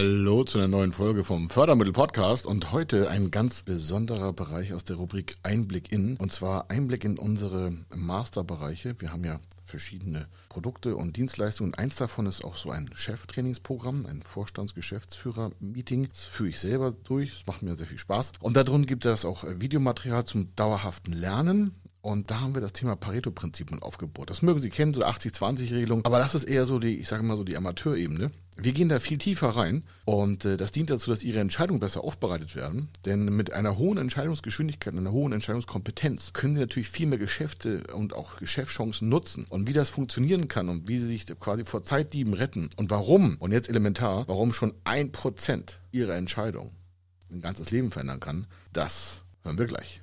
Hallo zu einer neuen Folge vom Fördermittel Podcast und heute ein ganz besonderer Bereich aus der Rubrik Einblick in und zwar Einblick in unsere Masterbereiche. Wir haben ja verschiedene Produkte und Dienstleistungen. Eins davon ist auch so ein Cheftrainingsprogramm, ein Vorstandsgeschäftsführer-Meeting. Das führe ich selber durch. Das macht mir sehr viel Spaß. Und darin gibt es auch Videomaterial zum dauerhaften Lernen. Und da haben wir das Thema Pareto-Prinzip mit aufgebaut. Das mögen Sie kennen, so 80-20-Regelung. Aber das ist eher so die, ich sage mal so die Amateurebene. Wir gehen da viel tiefer rein und äh, das dient dazu, dass Ihre Entscheidungen besser aufbereitet werden. Denn mit einer hohen Entscheidungsgeschwindigkeit, einer hohen Entscheidungskompetenz können Sie natürlich viel mehr Geschäfte und auch Geschäftschancen nutzen. Und wie das funktionieren kann und wie Sie sich quasi vor Zeitdieben retten und warum, und jetzt elementar, warum schon ein Prozent Ihrer Entscheidung ein ganzes Leben verändern kann, das hören wir gleich.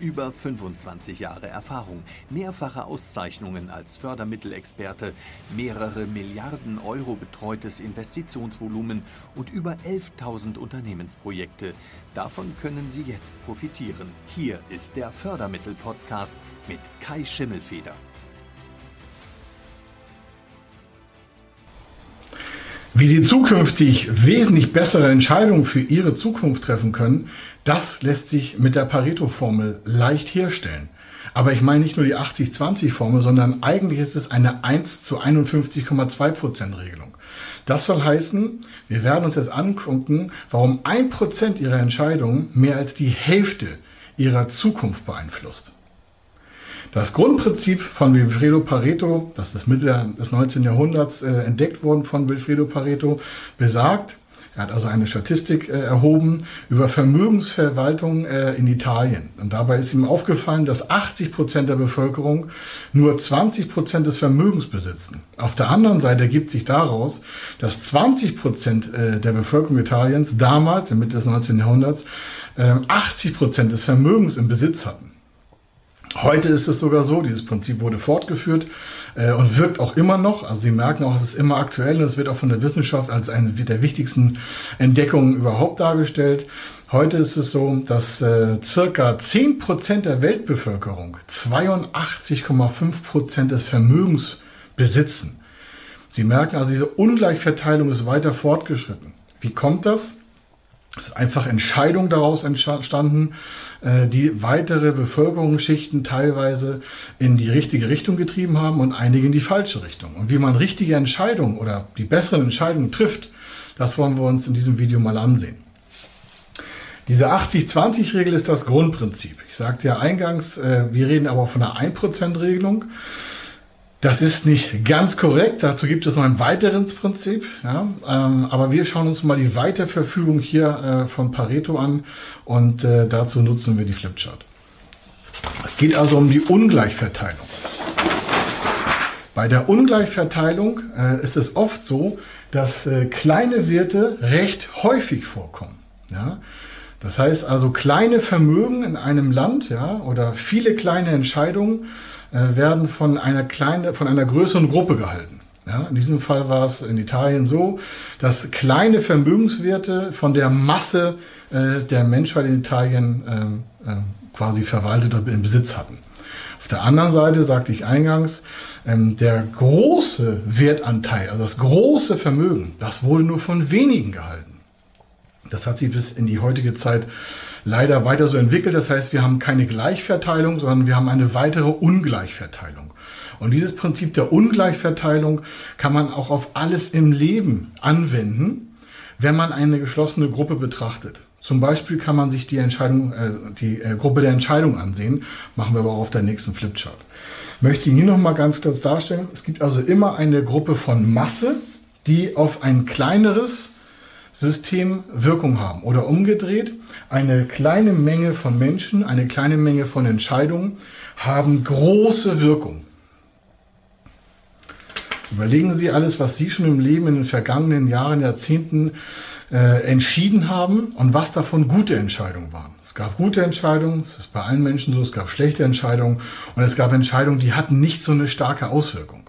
Über 25 Jahre Erfahrung, mehrfache Auszeichnungen als Fördermittelexperte, mehrere Milliarden Euro betreutes Investitionsvolumen und über 11.000 Unternehmensprojekte. Davon können Sie jetzt profitieren. Hier ist der Fördermittel-Podcast mit Kai Schimmelfeder. Wie Sie zukünftig wesentlich bessere Entscheidungen für Ihre Zukunft treffen können, das lässt sich mit der Pareto-Formel leicht herstellen. Aber ich meine nicht nur die 80-20-Formel, sondern eigentlich ist es eine 1 zu 51,2% Regelung. Das soll heißen, wir werden uns jetzt angucken, warum 1% Ihrer Entscheidungen mehr als die Hälfte Ihrer Zukunft beeinflusst. Das Grundprinzip von Wilfredo Pareto, das ist Mitte des 19. Jahrhunderts äh, entdeckt worden von Wilfredo Pareto, besagt, er hat also eine Statistik äh, erhoben über Vermögensverwaltung äh, in Italien. Und dabei ist ihm aufgefallen, dass 80 Prozent der Bevölkerung nur 20 Prozent des Vermögens besitzen. Auf der anderen Seite ergibt sich daraus, dass 20 Prozent äh, der Bevölkerung Italiens damals, in Mitte des 19. Jahrhunderts, äh, 80 Prozent des Vermögens im Besitz hatten. Heute ist es sogar so, dieses Prinzip wurde fortgeführt äh, und wirkt auch immer noch. Also Sie merken auch, es ist immer aktuell und es wird auch von der Wissenschaft als eine der wichtigsten Entdeckungen überhaupt dargestellt. Heute ist es so, dass äh, circa 10% der Weltbevölkerung 82,5% des Vermögens besitzen. Sie merken also, diese Ungleichverteilung ist weiter fortgeschritten. Wie kommt das? Es ist einfach Entscheidung daraus entstanden, die weitere Bevölkerungsschichten teilweise in die richtige Richtung getrieben haben und einige in die falsche Richtung. Und wie man richtige Entscheidungen oder die besseren Entscheidungen trifft, das wollen wir uns in diesem Video mal ansehen. Diese 80-20-Regel ist das Grundprinzip. Ich sagte ja eingangs, äh, wir reden aber von einer 1%-Regelung. Das ist nicht ganz korrekt. Dazu gibt es noch ein weiteres Prinzip. Ja, ähm, aber wir schauen uns mal die Weiterverfügung hier äh, von Pareto an und äh, dazu nutzen wir die Flipchart. Es geht also um die Ungleichverteilung. Bei der Ungleichverteilung äh, ist es oft so, dass äh, kleine Werte recht häufig vorkommen. Ja? Das heißt also kleine Vermögen in einem Land ja, oder viele kleine Entscheidungen äh, werden von einer kleinen, von einer größeren Gruppe gehalten. Ja, in diesem Fall war es in Italien so, dass kleine Vermögenswerte von der Masse äh, der Menschheit in Italien äh, quasi verwaltet und in Besitz hatten. Auf der anderen Seite sagte ich eingangs, ähm, der große Wertanteil, also das große Vermögen, das wurde nur von wenigen gehalten. Das hat sich bis in die heutige Zeit leider weiter so entwickelt. Das heißt, wir haben keine Gleichverteilung, sondern wir haben eine weitere Ungleichverteilung. Und dieses Prinzip der Ungleichverteilung kann man auch auf alles im Leben anwenden, wenn man eine geschlossene Gruppe betrachtet. Zum Beispiel kann man sich die Entscheidung, äh, die äh, Gruppe der Entscheidung ansehen. Machen wir aber auch auf der nächsten Flipchart. Möchte ich hier noch mal ganz kurz darstellen. Es gibt also immer eine Gruppe von Masse, die auf ein kleineres System Wirkung haben. Oder umgedreht, eine kleine Menge von Menschen, eine kleine Menge von Entscheidungen haben große Wirkung. Überlegen Sie alles, was Sie schon im Leben in den vergangenen Jahren, Jahrzehnten äh, entschieden haben und was davon gute Entscheidungen waren. Es gab gute Entscheidungen, es ist bei allen Menschen so, es gab schlechte Entscheidungen und es gab Entscheidungen, die hatten nicht so eine starke Auswirkung.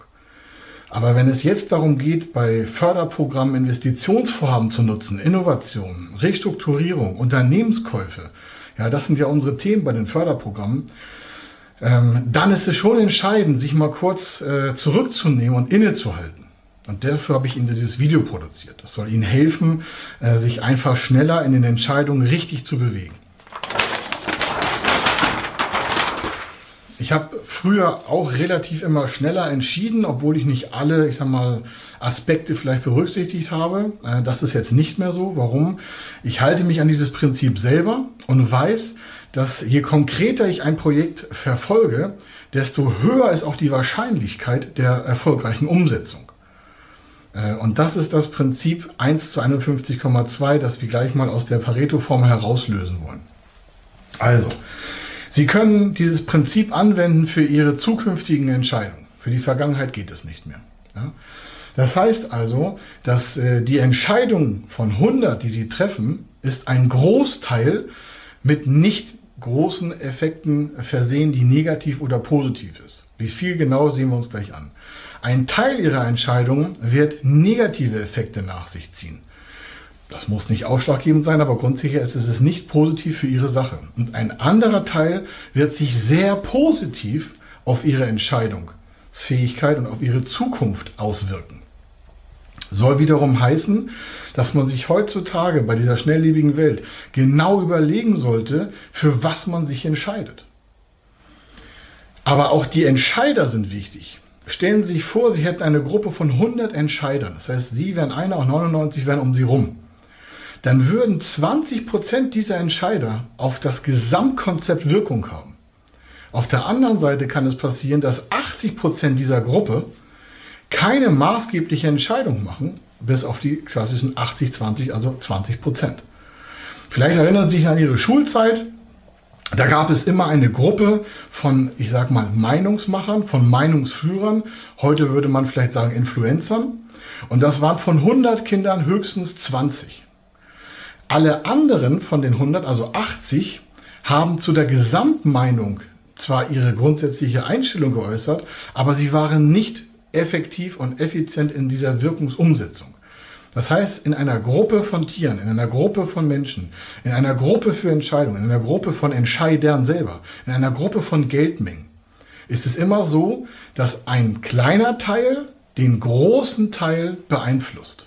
Aber wenn es jetzt darum geht, bei Förderprogrammen Investitionsvorhaben zu nutzen, Innovation, Restrukturierung, Unternehmenskäufe, ja, das sind ja unsere Themen bei den Förderprogrammen, ähm, dann ist es schon entscheidend, sich mal kurz äh, zurückzunehmen und innezuhalten. Und dafür habe ich Ihnen dieses Video produziert. Das soll Ihnen helfen, äh, sich einfach schneller in den Entscheidungen richtig zu bewegen. Ich habe früher auch relativ immer schneller entschieden, obwohl ich nicht alle, ich sag mal, Aspekte vielleicht berücksichtigt habe. Äh, das ist jetzt nicht mehr so. Warum? Ich halte mich an dieses Prinzip selber und weiß, dass je konkreter ich ein Projekt verfolge, desto höher ist auch die Wahrscheinlichkeit der erfolgreichen Umsetzung. Äh, und das ist das Prinzip 1 zu 51,2, das wir gleich mal aus der Pareto-Formel herauslösen wollen. Also, Sie können dieses Prinzip anwenden für Ihre zukünftigen Entscheidungen. Für die Vergangenheit geht es nicht mehr. Ja? Das heißt also, dass äh, die Entscheidung von 100, die Sie treffen, ist ein Großteil mit nicht großen Effekten versehen, die negativ oder positiv ist. Wie viel genau sehen wir uns gleich an. Ein Teil Ihrer Entscheidungen wird negative Effekte nach sich ziehen. Das muss nicht ausschlaggebend sein, aber grundsätzlich ist es nicht positiv für Ihre Sache. Und ein anderer Teil wird sich sehr positiv auf Ihre Entscheidungsfähigkeit und auf Ihre Zukunft auswirken. Soll wiederum heißen, dass man sich heutzutage bei dieser schnelllebigen Welt genau überlegen sollte, für was man sich entscheidet. Aber auch die Entscheider sind wichtig. Stellen Sie sich vor, Sie hätten eine Gruppe von 100 Entscheidern. Das heißt, Sie wären einer und 99 wären um Sie rum dann würden 20 Prozent dieser Entscheider auf das Gesamtkonzept Wirkung haben. Auf der anderen Seite kann es passieren, dass 80 Prozent dieser Gruppe keine maßgebliche Entscheidung machen, bis auf die klassischen 80-20, also 20 Prozent. Vielleicht erinnern Sie sich an Ihre Schulzeit. Da gab es immer eine Gruppe von, ich sag mal, Meinungsmachern, von Meinungsführern. Heute würde man vielleicht sagen Influencern. Und das waren von 100 Kindern höchstens 20. Alle anderen von den 100, also 80, haben zu der Gesamtmeinung zwar ihre grundsätzliche Einstellung geäußert, aber sie waren nicht effektiv und effizient in dieser Wirkungsumsetzung. Das heißt, in einer Gruppe von Tieren, in einer Gruppe von Menschen, in einer Gruppe für Entscheidungen, in einer Gruppe von Entscheidern selber, in einer Gruppe von Geldmengen, ist es immer so, dass ein kleiner Teil den großen Teil beeinflusst.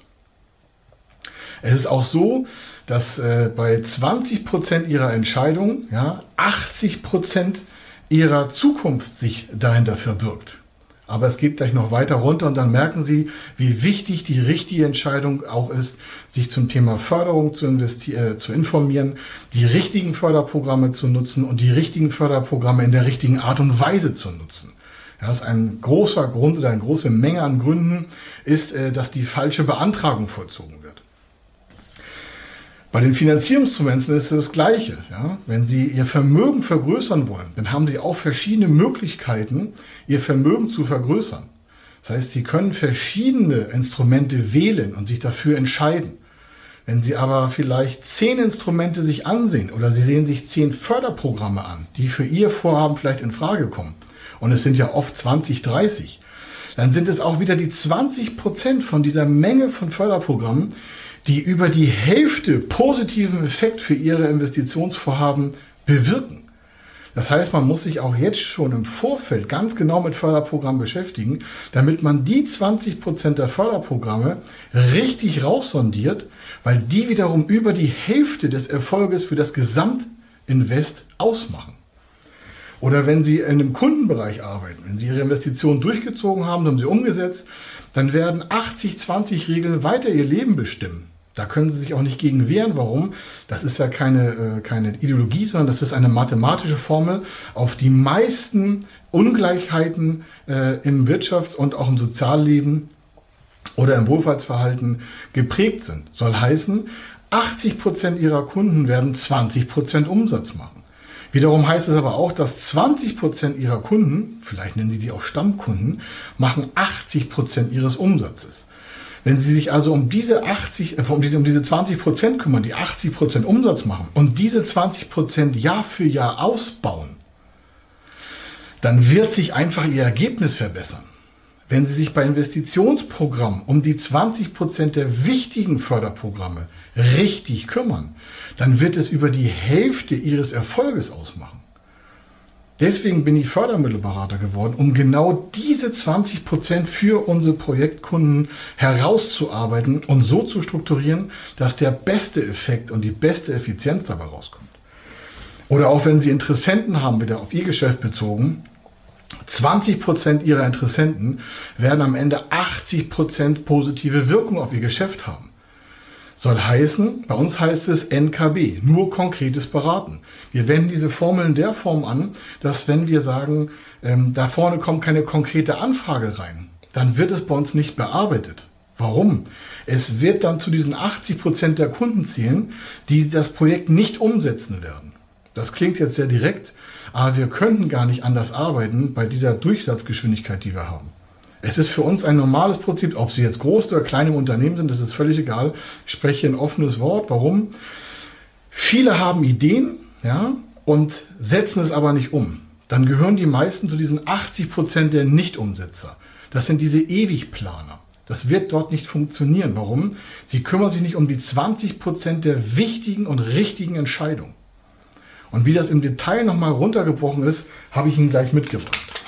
Es ist auch so, dass äh, bei 20 Prozent ihrer Entscheidungen ja, 80 Prozent ihrer Zukunft sich dahinter verbirgt. Aber es geht gleich noch weiter runter und dann merken Sie, wie wichtig die richtige Entscheidung auch ist, sich zum Thema Förderung zu, äh, zu informieren, die richtigen Förderprogramme zu nutzen und die richtigen Förderprogramme in der richtigen Art und Weise zu nutzen. Ja, das ist ein großer Grund oder eine große Menge an Gründen ist, äh, dass die falsche Beantragung vollzogen wird. Bei den Finanzierungsinstrumenten ist es das Gleiche. Ja? Wenn Sie Ihr Vermögen vergrößern wollen, dann haben Sie auch verschiedene Möglichkeiten, Ihr Vermögen zu vergrößern. Das heißt, Sie können verschiedene Instrumente wählen und sich dafür entscheiden. Wenn Sie aber vielleicht zehn Instrumente sich ansehen oder Sie sehen sich zehn Förderprogramme an, die für Ihr Vorhaben vielleicht in Frage kommen, und es sind ja oft 20, 30, dann sind es auch wieder die 20 Prozent von dieser Menge von Förderprogrammen, die über die Hälfte positiven Effekt für ihre Investitionsvorhaben bewirken. Das heißt, man muss sich auch jetzt schon im Vorfeld ganz genau mit Förderprogrammen beschäftigen, damit man die 20 Prozent der Förderprogramme richtig raussondiert, weil die wiederum über die Hälfte des Erfolges für das Gesamtinvest ausmachen. Oder wenn Sie in einem Kundenbereich arbeiten, wenn Sie Ihre Investitionen durchgezogen haben, haben Sie umgesetzt, dann werden 80-20 Regeln weiter Ihr Leben bestimmen. Da können Sie sich auch nicht gegen wehren. Warum? Das ist ja keine, äh, keine Ideologie, sondern das ist eine mathematische Formel, auf die meisten Ungleichheiten äh, im Wirtschafts- und auch im Sozialleben oder im Wohlfahrtsverhalten geprägt sind. Soll heißen, 80 Prozent Ihrer Kunden werden 20 Prozent Umsatz machen. Wiederum heißt es aber auch, dass 20 Prozent ihrer Kunden, vielleicht nennen Sie die auch Stammkunden, machen 80 Prozent ihres Umsatzes. Wenn Sie sich also um diese 80, äh, um diese, um diese 20 Prozent kümmern, die 80 Prozent Umsatz machen und diese 20 Prozent Jahr für Jahr ausbauen, dann wird sich einfach Ihr Ergebnis verbessern. Wenn Sie sich bei Investitionsprogrammen um die 20 Prozent der wichtigen Förderprogramme richtig kümmern, dann wird es über die Hälfte Ihres Erfolges ausmachen. Deswegen bin ich Fördermittelberater geworden, um genau diese 20 Prozent für unsere Projektkunden herauszuarbeiten und so zu strukturieren, dass der beste Effekt und die beste Effizienz dabei rauskommt. Oder auch wenn Sie Interessenten haben, wieder auf Ihr Geschäft bezogen, 20 Prozent Ihrer Interessenten werden am Ende 80 Prozent positive Wirkung auf Ihr Geschäft haben. Soll heißen, bei uns heißt es NKB, nur konkretes Beraten. Wir wenden diese Formel in der Form an, dass wenn wir sagen, ähm, da vorne kommt keine konkrete Anfrage rein, dann wird es bei uns nicht bearbeitet. Warum? Es wird dann zu diesen 80 Prozent der Kunden zählen, die das Projekt nicht umsetzen werden. Das klingt jetzt sehr direkt, aber wir könnten gar nicht anders arbeiten bei dieser Durchsatzgeschwindigkeit, die wir haben. Es ist für uns ein normales Prinzip, ob Sie jetzt groß oder klein im Unternehmen sind, das ist völlig egal. Ich spreche ein offenes Wort. Warum? Viele haben Ideen, ja, und setzen es aber nicht um. Dann gehören die meisten zu diesen 80 Prozent der Nicht-Umsetzer. Das sind diese Ewigplaner. Das wird dort nicht funktionieren. Warum? Sie kümmern sich nicht um die 20 Prozent der wichtigen und richtigen Entscheidungen. Und wie das im Detail nochmal runtergebrochen ist, habe ich Ihnen gleich mitgebracht.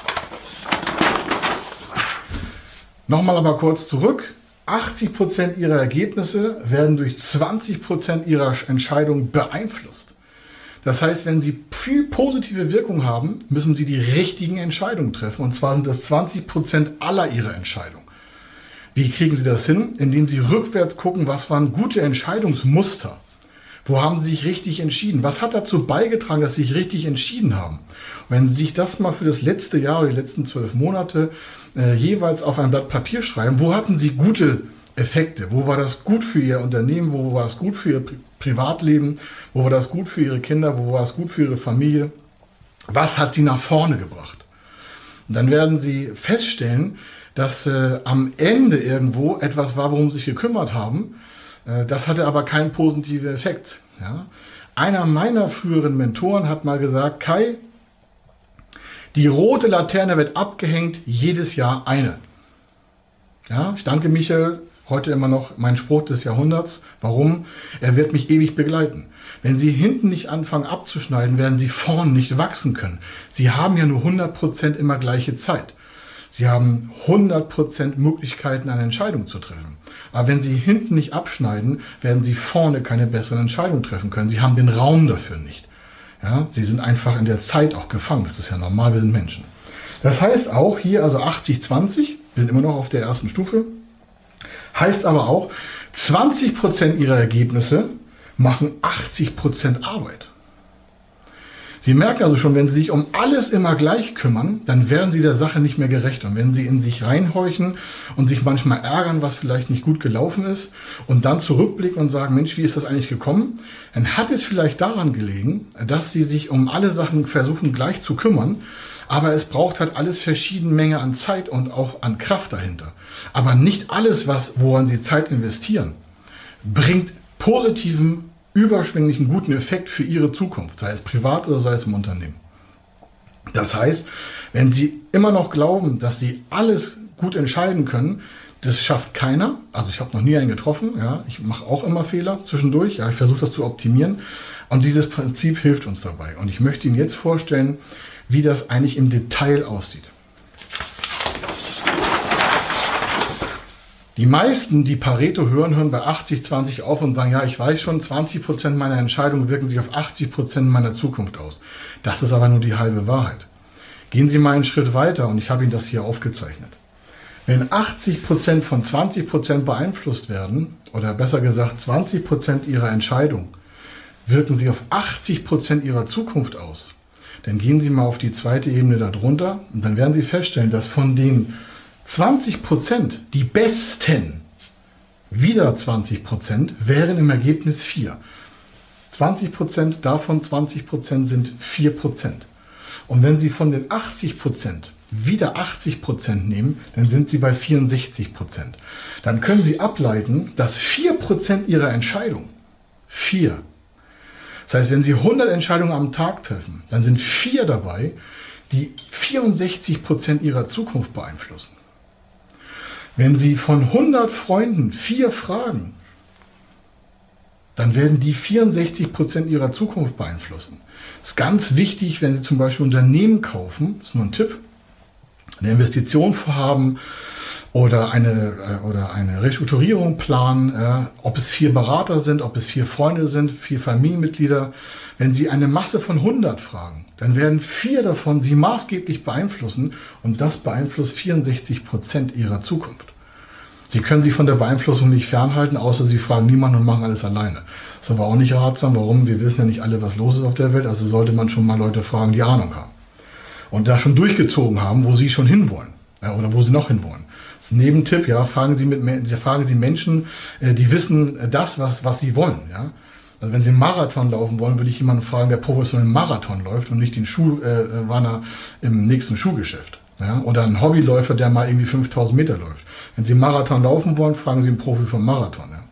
Nochmal aber kurz zurück. 80% ihrer Ergebnisse werden durch 20% ihrer Entscheidungen beeinflusst. Das heißt, wenn sie viel positive Wirkung haben, müssen sie die richtigen Entscheidungen treffen. Und zwar sind das 20% aller ihrer Entscheidungen. Wie kriegen sie das hin? Indem sie rückwärts gucken, was waren gute Entscheidungsmuster. Wo haben sie sich richtig entschieden? Was hat dazu beigetragen, dass sie sich richtig entschieden haben? Und wenn Sie sich das mal für das letzte Jahr oder die letzten zwölf Monate äh, jeweils auf ein Blatt Papier schreiben, wo hatten Sie gute Effekte? Wo war das gut für Ihr Unternehmen? Wo war es gut für Ihr Pri Privatleben? Wo war das gut für Ihre Kinder? Wo war es gut für Ihre Familie? Was hat Sie nach vorne gebracht? Und dann werden Sie feststellen, dass äh, am Ende irgendwo etwas war, worum Sie sich gekümmert haben. Äh, das hatte aber keinen positiven Effekt. Ja? Einer meiner früheren Mentoren hat mal gesagt, Kai, die rote Laterne wird abgehängt, jedes Jahr eine. Ja, ich danke Michael, heute immer noch mein Spruch des Jahrhunderts. Warum? Er wird mich ewig begleiten. Wenn Sie hinten nicht anfangen abzuschneiden, werden Sie vorn nicht wachsen können. Sie haben ja nur 100% immer gleiche Zeit. Sie haben 100% Möglichkeiten, eine Entscheidung zu treffen. Aber wenn Sie hinten nicht abschneiden, werden Sie vorne keine besseren Entscheidungen treffen können. Sie haben den Raum dafür nicht. Ja, sie sind einfach in der Zeit auch gefangen. Das ist ja normal, wir sind Menschen. Das heißt auch hier, also 80-20, wir sind immer noch auf der ersten Stufe, heißt aber auch, 20% ihrer Ergebnisse machen 80% Arbeit. Sie merken also schon, wenn Sie sich um alles immer gleich kümmern, dann werden Sie der Sache nicht mehr gerecht. Und wenn Sie in sich reinhorchen und sich manchmal ärgern, was vielleicht nicht gut gelaufen ist, und dann zurückblicken und sagen, Mensch, wie ist das eigentlich gekommen? Dann hat es vielleicht daran gelegen, dass Sie sich um alle Sachen versuchen gleich zu kümmern, aber es braucht halt alles verschiedene Menge an Zeit und auch an Kraft dahinter. Aber nicht alles, was, woran Sie Zeit investieren, bringt positiven überschwänglichen guten Effekt für Ihre Zukunft, sei es privat oder sei es im Unternehmen. Das heißt, wenn Sie immer noch glauben, dass Sie alles gut entscheiden können, das schafft keiner. Also ich habe noch nie einen getroffen. Ja, ich mache auch immer Fehler zwischendurch. Ja, ich versuche das zu optimieren. Und dieses Prinzip hilft uns dabei. Und ich möchte Ihnen jetzt vorstellen, wie das eigentlich im Detail aussieht. Die meisten, die Pareto hören, hören bei 80-20 auf und sagen, ja, ich weiß schon, 20% meiner Entscheidungen wirken sich auf 80% meiner Zukunft aus. Das ist aber nur die halbe Wahrheit. Gehen Sie mal einen Schritt weiter und ich habe Ihnen das hier aufgezeichnet. Wenn 80% von 20% beeinflusst werden, oder besser gesagt 20% Ihrer Entscheidung, wirken sie auf 80% Ihrer Zukunft aus, dann gehen Sie mal auf die zweite Ebene darunter und dann werden Sie feststellen, dass von den 20 Prozent, die besten, wieder 20 Prozent, wären im Ergebnis 4. 20 Prozent, davon 20 Prozent sind 4 Prozent. Und wenn Sie von den 80 Prozent wieder 80 Prozent nehmen, dann sind Sie bei 64 Prozent. Dann können Sie ableiten, dass 4 Prozent Ihrer Entscheidung, 4, das heißt, wenn Sie 100 Entscheidungen am Tag treffen, dann sind 4 dabei, die 64 Prozent Ihrer Zukunft beeinflussen. Wenn Sie von 100 Freunden 4 fragen, dann werden die 64 Prozent ihrer Zukunft beeinflussen. Das ist ganz wichtig, wenn Sie zum Beispiel Unternehmen kaufen, das ist nur ein Tipp, eine Investition vorhaben oder eine, äh, oder eine Restrukturierung planen, äh, ob es vier Berater sind, ob es vier Freunde sind, vier Familienmitglieder. Wenn Sie eine Masse von 100 fragen, dann werden vier davon Sie maßgeblich beeinflussen und das beeinflusst 64 Prozent Ihrer Zukunft. Sie können sich von der Beeinflussung nicht fernhalten, außer Sie fragen niemanden und machen alles alleine. Das ist aber auch nicht ratsam. Warum? Wir wissen ja nicht alle, was los ist auf der Welt. Also sollte man schon mal Leute fragen, die Ahnung haben. Und da schon durchgezogen haben, wo Sie schon hinwollen. Ja, oder wo Sie noch hinwollen. Nebentipp, ja, fragen Sie, mit, fragen Sie Menschen, äh, die wissen äh, das, was, was Sie wollen. Ja. Also wenn Sie einen Marathon laufen wollen, würde ich jemanden fragen, der professionell einen Marathon läuft und nicht den Schuhwarner äh, im nächsten Schuhgeschäft. Ja? Oder ein Hobbyläufer, der mal irgendwie 5000 Meter läuft. Wenn Sie einen Marathon laufen wollen, fragen Sie einen Profi vom Marathon. Ja?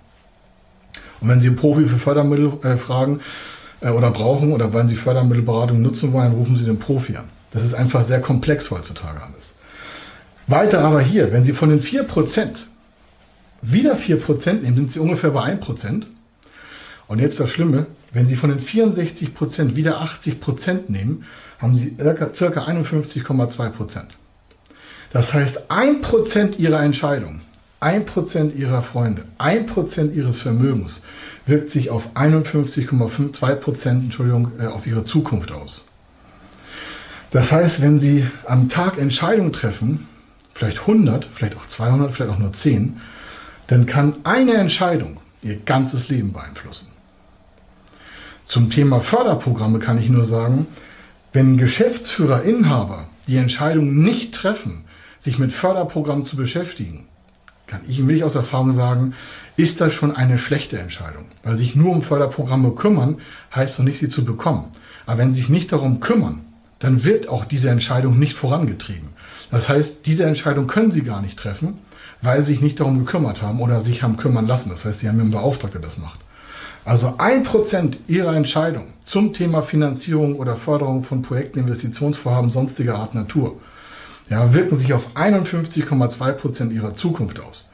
Und wenn Sie einen Profi für Fördermittel äh, fragen äh, oder brauchen oder wenn Sie Fördermittelberatung nutzen wollen, dann rufen Sie den Profi an. Das ist einfach sehr komplex heutzutage alles. Weiter aber hier, wenn Sie von den 4% wieder 4% nehmen, sind Sie ungefähr bei 1%. Und jetzt das Schlimme, wenn Sie von den 64% wieder 80% nehmen, haben Sie circa 51,2%. Das heißt, 1% Ihrer Entscheidung, 1% Ihrer Freunde, 1% Ihres Vermögens wirkt sich auf 51,2% Entschuldigung, äh, auf Ihre Zukunft aus. Das heißt, wenn Sie am Tag Entscheidungen treffen, vielleicht 100, vielleicht auch 200, vielleicht auch nur 10, dann kann eine Entscheidung Ihr ganzes Leben beeinflussen. Zum Thema Förderprogramme kann ich nur sagen, wenn Geschäftsführer, Inhaber die Entscheidung nicht treffen, sich mit Förderprogrammen zu beschäftigen, kann ich, will ich aus Erfahrung sagen, ist das schon eine schlechte Entscheidung. Weil sich nur um Förderprogramme kümmern, heißt doch nicht, sie zu bekommen. Aber wenn sie sich nicht darum kümmern, dann wird auch diese Entscheidung nicht vorangetrieben. Das heißt, diese Entscheidung können sie gar nicht treffen, weil sie sich nicht darum gekümmert haben oder sich haben kümmern lassen. Das heißt, sie haben einen Beauftragter, der das macht. Also ein Prozent Ihrer Entscheidung zum Thema Finanzierung oder Förderung von Projekten, Investitionsvorhaben sonstiger Art Natur ja, wirken sich auf 51,2 Prozent Ihrer Zukunft aus.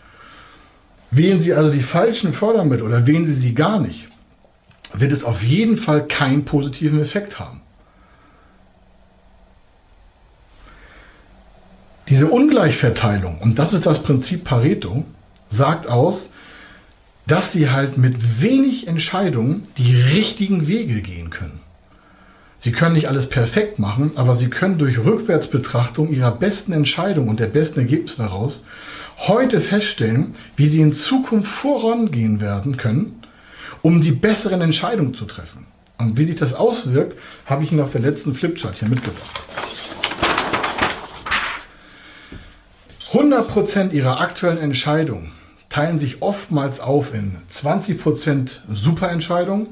Wählen Sie also die falschen Fördermittel oder wählen Sie sie gar nicht, wird es auf jeden Fall keinen positiven Effekt haben. Diese Ungleichverteilung, und das ist das Prinzip Pareto, sagt aus, dass sie halt mit wenig Entscheidungen die richtigen Wege gehen können. Sie können nicht alles perfekt machen, aber sie können durch Rückwärtsbetrachtung ihrer besten Entscheidung und der besten Ergebnisse daraus heute feststellen, wie sie in Zukunft vorangehen werden können, um die besseren Entscheidungen zu treffen. Und wie sich das auswirkt, habe ich Ihnen auf der letzten Flipchart hier mitgebracht. 100% Ihrer aktuellen Entscheidungen teilen sich oftmals auf in 20% super Entscheidungen,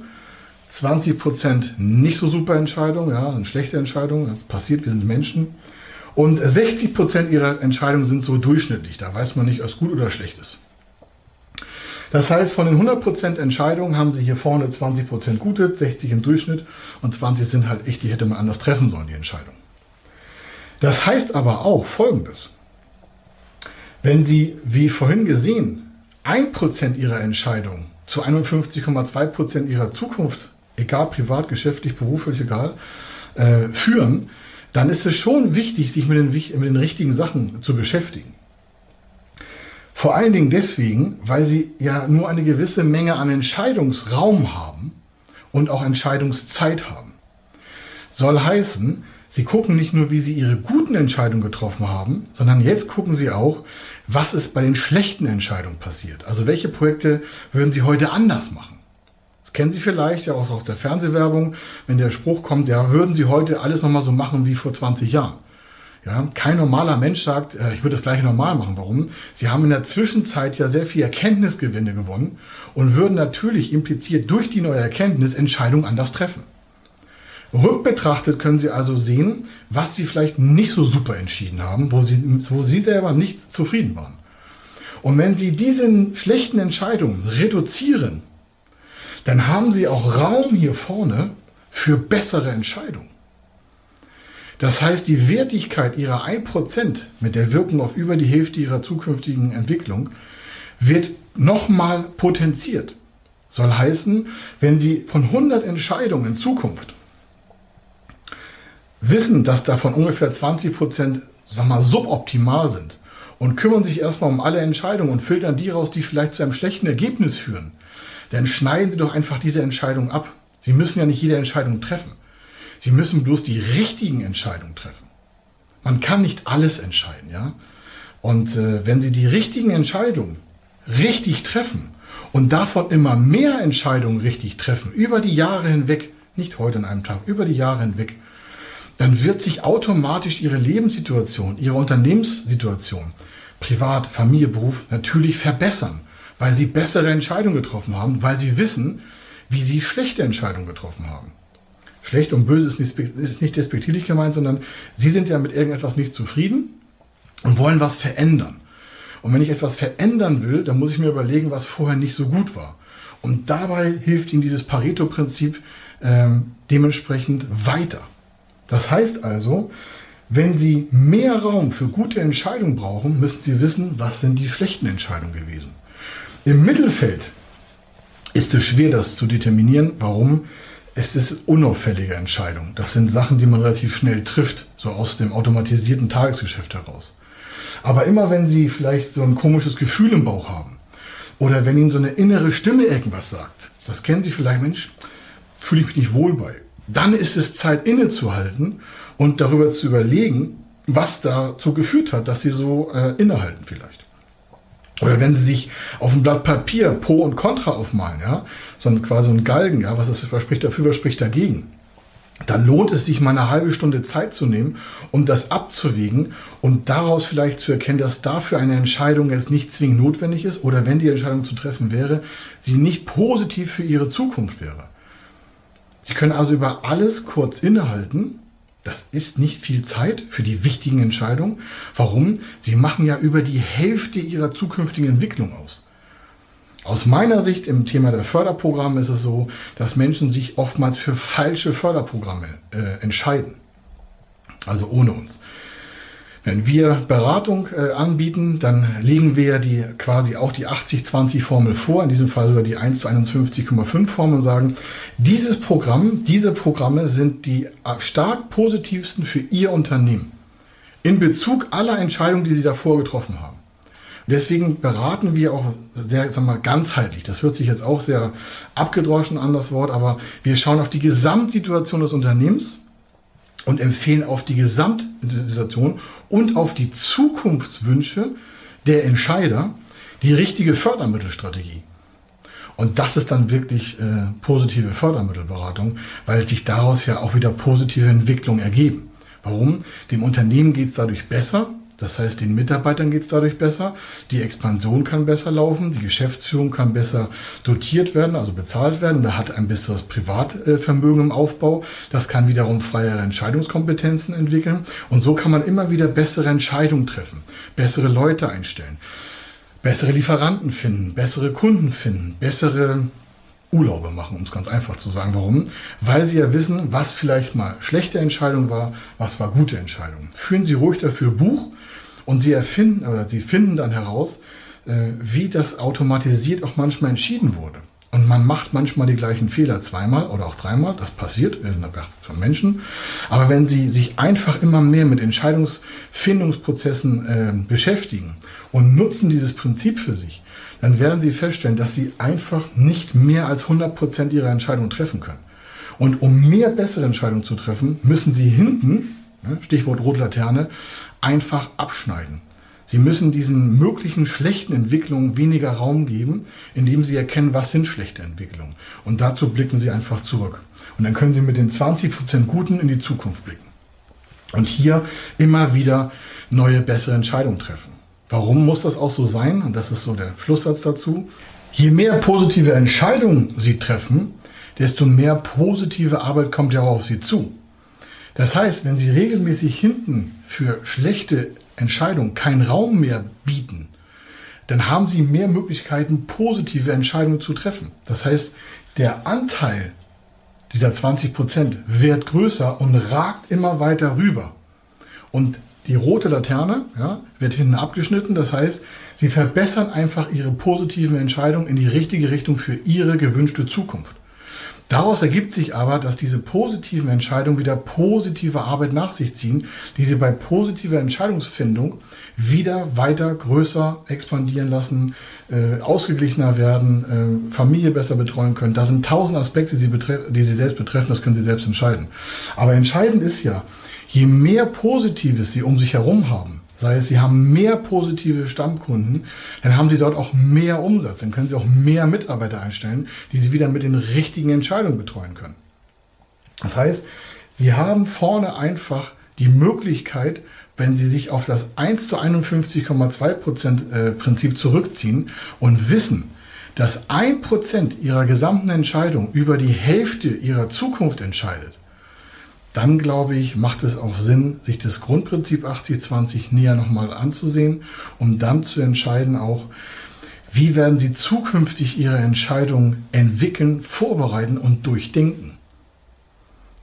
20% nicht so super Entscheidungen, ja, eine schlechte Entscheidung, das passiert, wir sind Menschen. Und 60% ihrer Entscheidungen sind so durchschnittlich, da weiß man nicht, es gut oder schlecht ist. Das heißt, von den 100% Entscheidungen haben sie hier vorne 20% gute, 60 im Durchschnitt und 20 sind halt echt, die hätte man anders treffen sollen, die Entscheidung. Das heißt aber auch Folgendes. Wenn Sie, wie vorhin gesehen, 1% ihrer Entscheidung zu 51,2% ihrer Zukunft, egal privat, geschäftlich, beruflich, egal, äh, führen, dann ist es schon wichtig, sich mit den, mit den richtigen Sachen zu beschäftigen. Vor allen Dingen deswegen, weil sie ja nur eine gewisse Menge an Entscheidungsraum haben und auch Entscheidungszeit haben. Soll heißen, Sie gucken nicht nur, wie Sie Ihre guten Entscheidungen getroffen haben, sondern jetzt gucken Sie auch, was ist bei den schlechten Entscheidungen passiert. Also welche Projekte würden Sie heute anders machen? Das kennen Sie vielleicht ja auch aus der Fernsehwerbung, wenn der Spruch kommt, ja, würden Sie heute alles nochmal so machen wie vor 20 Jahren. Ja, kein normaler Mensch sagt, äh, ich würde das gleiche normal machen. Warum? Sie haben in der Zwischenzeit ja sehr viel Erkenntnisgewinne gewonnen und würden natürlich impliziert durch die neue Erkenntnis Entscheidungen anders treffen. Rückbetrachtet können Sie also sehen, was Sie vielleicht nicht so super entschieden haben, wo Sie, wo Sie selber nicht zufrieden waren. Und wenn Sie diese schlechten Entscheidungen reduzieren, dann haben Sie auch Raum hier vorne für bessere Entscheidungen. Das heißt, die Wertigkeit Ihrer 1% mit der Wirkung auf über die Hälfte Ihrer zukünftigen Entwicklung wird nochmal potenziert. Soll heißen, wenn Sie von 100 Entscheidungen in Zukunft wissen, dass davon ungefähr 20 Prozent, sag mal, suboptimal sind und kümmern sich erstmal um alle Entscheidungen und filtern die raus, die vielleicht zu einem schlechten Ergebnis führen, dann schneiden Sie doch einfach diese Entscheidung ab. Sie müssen ja nicht jede Entscheidung treffen. Sie müssen bloß die richtigen Entscheidungen treffen. Man kann nicht alles entscheiden, ja. Und äh, wenn Sie die richtigen Entscheidungen richtig treffen und davon immer mehr Entscheidungen richtig treffen, über die Jahre hinweg, nicht heute an einem Tag, über die Jahre hinweg, dann wird sich automatisch Ihre Lebenssituation, Ihre Unternehmenssituation, Privat, Familie, Beruf natürlich verbessern, weil Sie bessere Entscheidungen getroffen haben, weil Sie wissen, wie Sie schlechte Entscheidungen getroffen haben. Schlecht und böse ist nicht, ist nicht despektierlich gemeint, sondern Sie sind ja mit irgendetwas nicht zufrieden und wollen was verändern. Und wenn ich etwas verändern will, dann muss ich mir überlegen, was vorher nicht so gut war. Und dabei hilft Ihnen dieses Pareto-Prinzip ähm, dementsprechend weiter. Das heißt also, wenn Sie mehr Raum für gute Entscheidungen brauchen, müssen Sie wissen, was sind die schlechten Entscheidungen gewesen. Im Mittelfeld ist es schwer, das zu determinieren. Warum? Es ist unauffällige Entscheidungen. Das sind Sachen, die man relativ schnell trifft, so aus dem automatisierten Tagesgeschäft heraus. Aber immer wenn Sie vielleicht so ein komisches Gefühl im Bauch haben oder wenn Ihnen so eine innere Stimme irgendwas sagt, das kennen Sie vielleicht, Mensch, fühle ich mich nicht wohl bei dann ist es Zeit innezuhalten und darüber zu überlegen, was dazu geführt hat, dass sie so äh, innehalten vielleicht. Oder wenn sie sich auf ein Blatt Papier Pro und Contra aufmalen, ja, so ein, quasi ein Galgen, ja, was ist, was spricht dafür, was spricht dagegen, dann lohnt es sich mal eine halbe Stunde Zeit zu nehmen, um das abzuwägen und daraus vielleicht zu erkennen, dass dafür eine Entscheidung jetzt nicht zwingend notwendig ist oder wenn die Entscheidung zu treffen wäre, sie nicht positiv für ihre Zukunft wäre. Sie können also über alles kurz innehalten. Das ist nicht viel Zeit für die wichtigen Entscheidungen. Warum? Sie machen ja über die Hälfte ihrer zukünftigen Entwicklung aus. Aus meiner Sicht im Thema der Förderprogramme ist es so, dass Menschen sich oftmals für falsche Förderprogramme äh, entscheiden. Also ohne uns. Wenn wir Beratung äh, anbieten, dann legen wir die quasi auch die 80-20-Formel vor, in diesem Fall sogar die 1 zu 51,5 Formel und sagen, dieses Programm, diese Programme sind die äh, stark positivsten für Ihr Unternehmen in Bezug aller Entscheidungen, die Sie davor getroffen haben. Deswegen beraten wir auch sehr, sagen wir, ganzheitlich. Das hört sich jetzt auch sehr abgedroschen an, das Wort, aber wir schauen auf die Gesamtsituation des Unternehmens und empfehlen auf die Gesamtsituation und auf die Zukunftswünsche der Entscheider die richtige Fördermittelstrategie. Und das ist dann wirklich äh, positive Fördermittelberatung, weil sich daraus ja auch wieder positive Entwicklungen ergeben. Warum? Dem Unternehmen geht es dadurch besser, das heißt, den Mitarbeitern geht es dadurch besser, die Expansion kann besser laufen, die Geschäftsführung kann besser dotiert werden, also bezahlt werden, da hat ein besseres Privatvermögen im Aufbau, das kann wiederum freiere Entscheidungskompetenzen entwickeln und so kann man immer wieder bessere Entscheidungen treffen, bessere Leute einstellen, bessere Lieferanten finden, bessere Kunden finden, bessere Urlaube machen, um es ganz einfach zu sagen. Warum? Weil Sie ja wissen, was vielleicht mal schlechte Entscheidung war, was war gute Entscheidung. Führen Sie ruhig dafür Buch und Sie erfinden oder Sie finden dann heraus, äh, wie das automatisiert auch manchmal entschieden wurde. Und man macht manchmal die gleichen Fehler zweimal oder auch dreimal. Das passiert. Wir sind einfach von Menschen. Aber wenn Sie sich einfach immer mehr mit Entscheidungsfindungsprozessen äh, beschäftigen und nutzen dieses Prinzip für sich, dann werden Sie feststellen, dass Sie einfach nicht mehr als 100 Prozent Ihrer Entscheidung treffen können. Und um mehr bessere Entscheidungen zu treffen, müssen Sie hinten, Stichwort Rotlaterne, einfach abschneiden. Sie müssen diesen möglichen schlechten Entwicklungen weniger Raum geben, indem Sie erkennen, was sind schlechte Entwicklungen. Und dazu blicken Sie einfach zurück. Und dann können Sie mit den 20% Guten in die Zukunft blicken. und hier immer wieder neue, bessere Entscheidungen treffen. Warum muss das auch so sein? Und das ist so der Schlusssatz dazu. Je mehr positive Entscheidungen Sie treffen, desto mehr positive Arbeit kommt ja auch auf Sie zu. Das heißt, wenn Sie regelmäßig hinten für schlechte Entscheidungen keinen Raum mehr bieten, dann haben Sie mehr Möglichkeiten, positive Entscheidungen zu treffen. Das heißt, der Anteil dieser 20 Prozent wird größer und ragt immer weiter rüber. Und die rote Laterne ja, wird hinten abgeschnitten. Das heißt, Sie verbessern einfach Ihre positiven Entscheidungen in die richtige Richtung für Ihre gewünschte Zukunft. Daraus ergibt sich aber, dass diese positiven Entscheidungen wieder positive Arbeit nach sich ziehen, die sie bei positiver Entscheidungsfindung wieder weiter größer expandieren lassen, äh, ausgeglichener werden, äh, Familie besser betreuen können. Das sind tausend Aspekte, die sie, die sie selbst betreffen, das können sie selbst entscheiden. Aber entscheidend ist ja, je mehr Positives sie um sich herum haben, Sei es, Sie haben mehr positive Stammkunden, dann haben Sie dort auch mehr Umsatz. Dann können Sie auch mehr Mitarbeiter einstellen, die Sie wieder mit den richtigen Entscheidungen betreuen können. Das heißt, Sie haben vorne einfach die Möglichkeit, wenn Sie sich auf das 1 zu 51,2 Prozent äh, Prinzip zurückziehen und wissen, dass 1 Prozent Ihrer gesamten Entscheidung über die Hälfte Ihrer Zukunft entscheidet, dann glaube ich, macht es auch Sinn, sich das Grundprinzip 80-20 näher nochmal anzusehen, um dann zu entscheiden auch, wie werden Sie zukünftig Ihre Entscheidungen entwickeln, vorbereiten und durchdenken.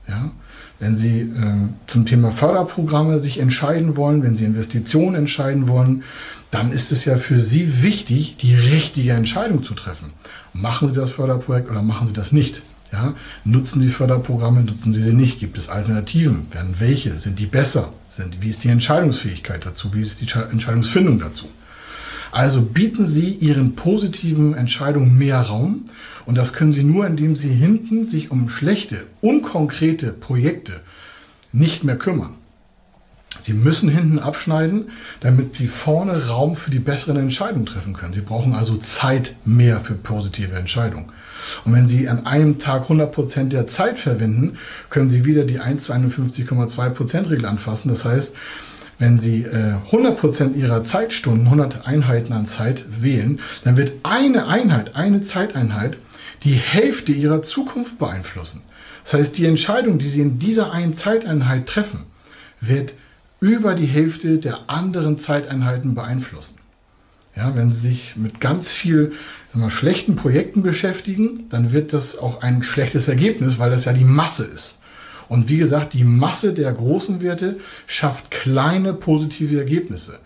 Ja? Wenn Sie äh, zum Thema Förderprogramme sich entscheiden wollen, wenn Sie Investitionen entscheiden wollen, dann ist es ja für Sie wichtig, die richtige Entscheidung zu treffen. Machen Sie das Förderprojekt oder machen Sie das nicht? Ja, nutzen Sie Förderprogramme, nutzen Sie sie nicht? Gibt es Alternativen? Werden welche? Sind die besser? Sind, wie ist die Entscheidungsfähigkeit dazu? Wie ist die Entscheidungsfindung dazu? Also bieten Sie Ihren positiven Entscheidungen mehr Raum und das können Sie nur, indem Sie hinten sich um schlechte, unkonkrete Projekte nicht mehr kümmern. Sie müssen hinten abschneiden, damit Sie vorne Raum für die besseren Entscheidungen treffen können. Sie brauchen also Zeit mehr für positive Entscheidungen. Und wenn Sie an einem Tag 100% der Zeit verwenden, können Sie wieder die 1 zu 51,2% Regel anfassen. Das heißt, wenn Sie äh, 100% Ihrer Zeitstunden, 100 Einheiten an Zeit wählen, dann wird eine Einheit, eine Zeiteinheit, die Hälfte Ihrer Zukunft beeinflussen. Das heißt, die Entscheidung, die Sie in dieser einen Zeiteinheit treffen, wird über die Hälfte der anderen Zeiteinheiten beeinflussen. Ja, wenn Sie sich mit ganz viel mal, schlechten Projekten beschäftigen, dann wird das auch ein schlechtes Ergebnis, weil das ja die Masse ist. Und wie gesagt, die Masse der großen Werte schafft kleine positive Ergebnisse.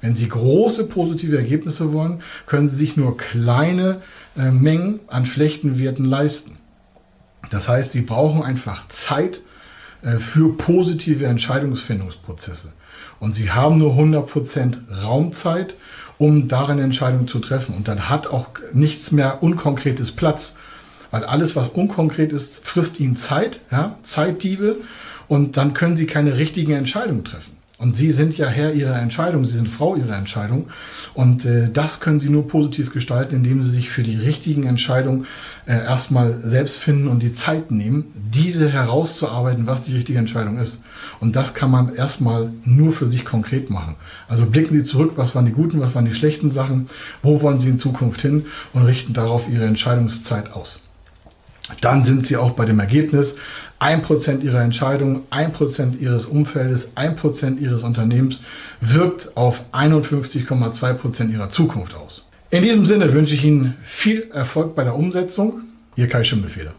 Wenn Sie große positive Ergebnisse wollen, können Sie sich nur kleine äh, Mengen an schlechten Werten leisten. Das heißt, Sie brauchen einfach Zeit äh, für positive Entscheidungsfindungsprozesse. Und Sie haben nur 100% Raumzeit um darin Entscheidungen zu treffen. Und dann hat auch nichts mehr Unkonkretes Platz. Weil alles, was unkonkret ist, frisst ihnen Zeit, ja, Zeitdiebe. Und dann können sie keine richtigen Entscheidungen treffen. Und Sie sind ja Herr Ihrer Entscheidung, Sie sind Frau Ihrer Entscheidung. Und äh, das können Sie nur positiv gestalten, indem Sie sich für die richtigen Entscheidungen äh, erstmal selbst finden und die Zeit nehmen, diese herauszuarbeiten, was die richtige Entscheidung ist. Und das kann man erstmal nur für sich konkret machen. Also blicken Sie zurück, was waren die guten, was waren die schlechten Sachen, wo wollen Sie in Zukunft hin und richten darauf Ihre Entscheidungszeit aus. Dann sind Sie auch bei dem Ergebnis, 1% ihrer Entscheidungen, 1% ihres Umfeldes, 1% ihres Unternehmens wirkt auf 51,2% ihrer Zukunft aus. In diesem Sinne wünsche ich Ihnen viel Erfolg bei der Umsetzung. Ihr Kai Schimmelfeder.